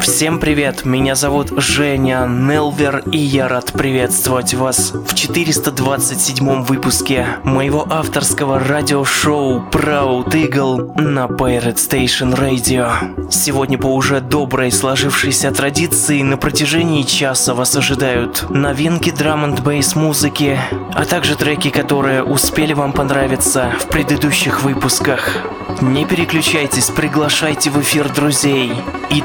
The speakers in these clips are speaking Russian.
Всем привет, меня зовут Женя Нелвер, и я рад приветствовать вас в 427 выпуске моего авторского радиошоу Proud Eagle на Pirate Station Radio. Сегодня по уже доброй сложившейся традиции на протяжении часа вас ожидают новинки драм н бейс музыки, а также треки, которые успели вам понравиться в предыдущих выпусках. Не переключайтесь, приглашайте в эфир друзей.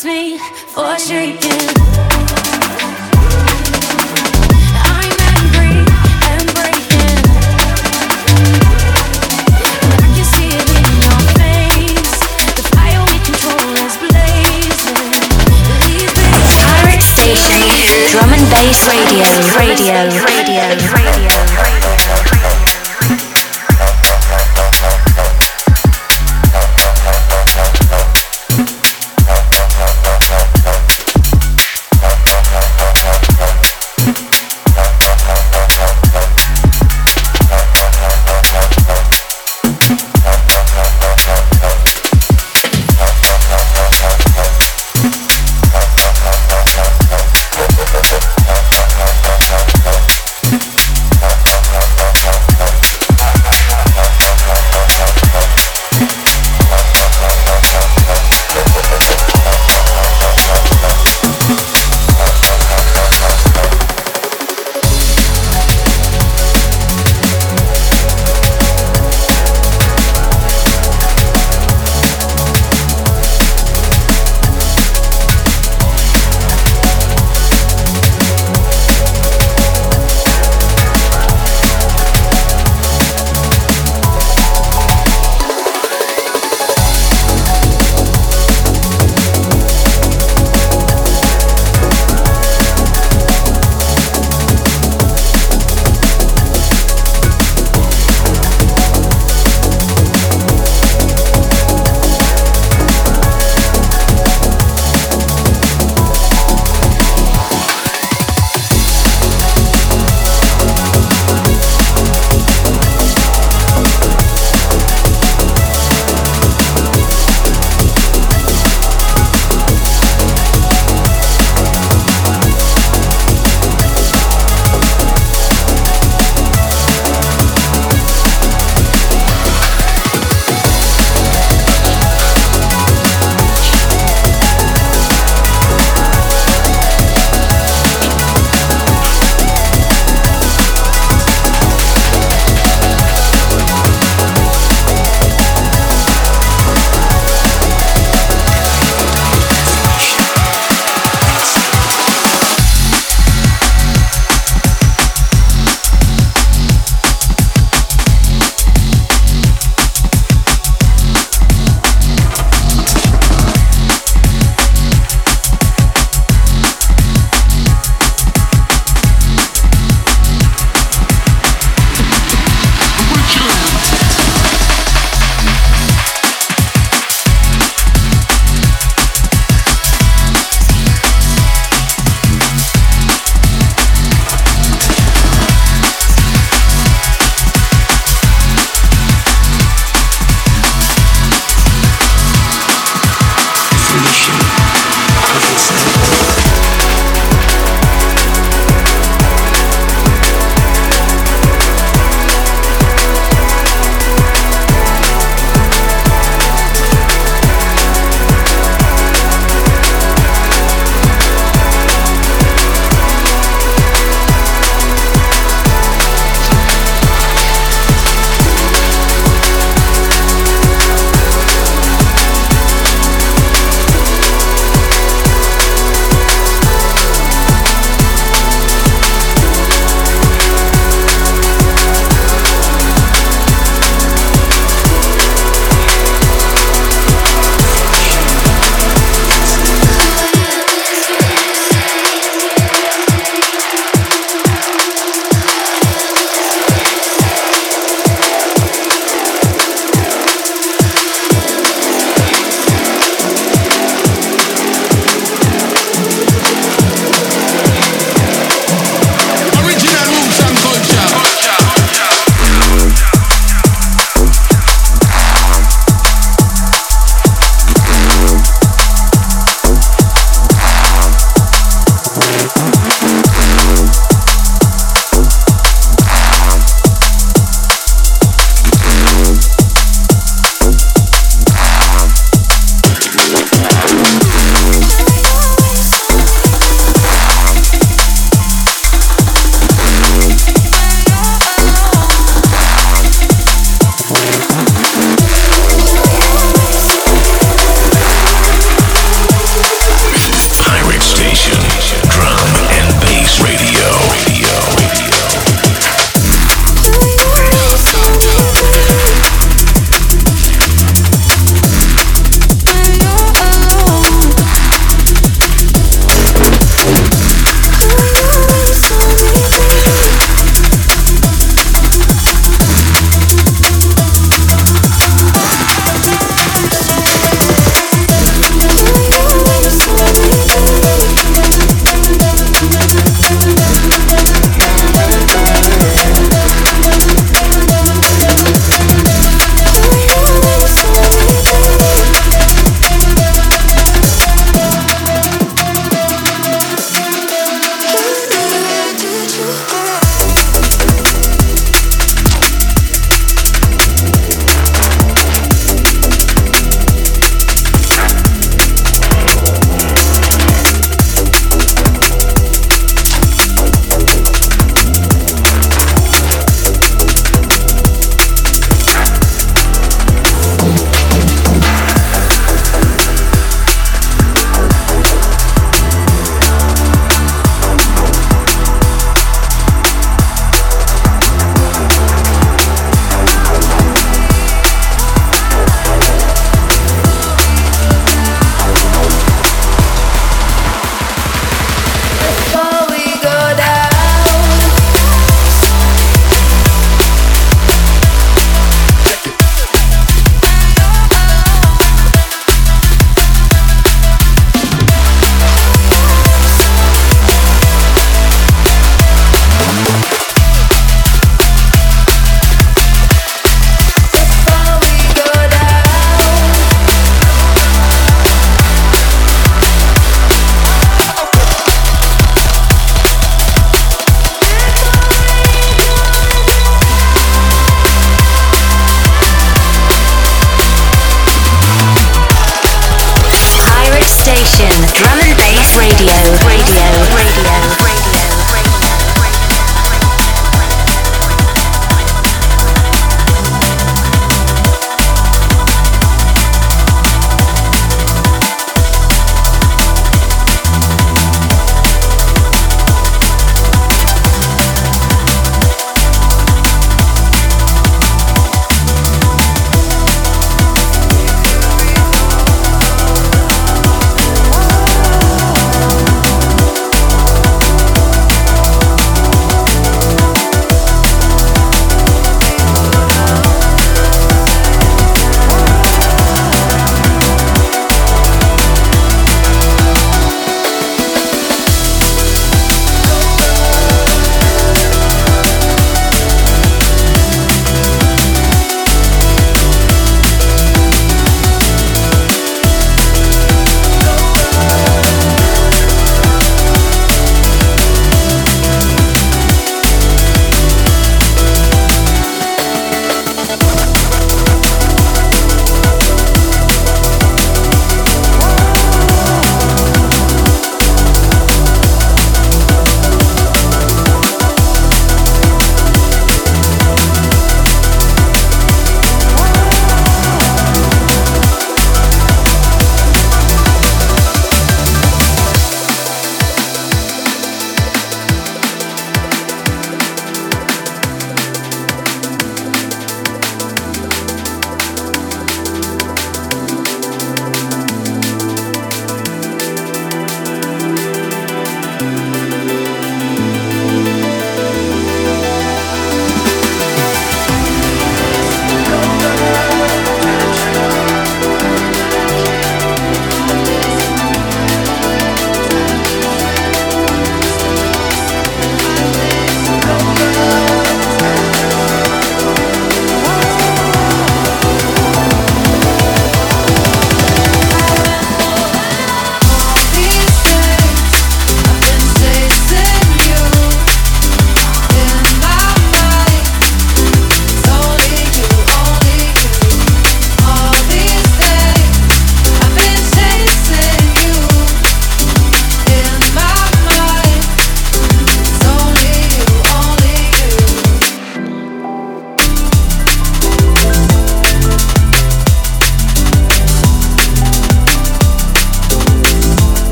excuse me for shaking. Drum and bass radio, radio, radio, radio.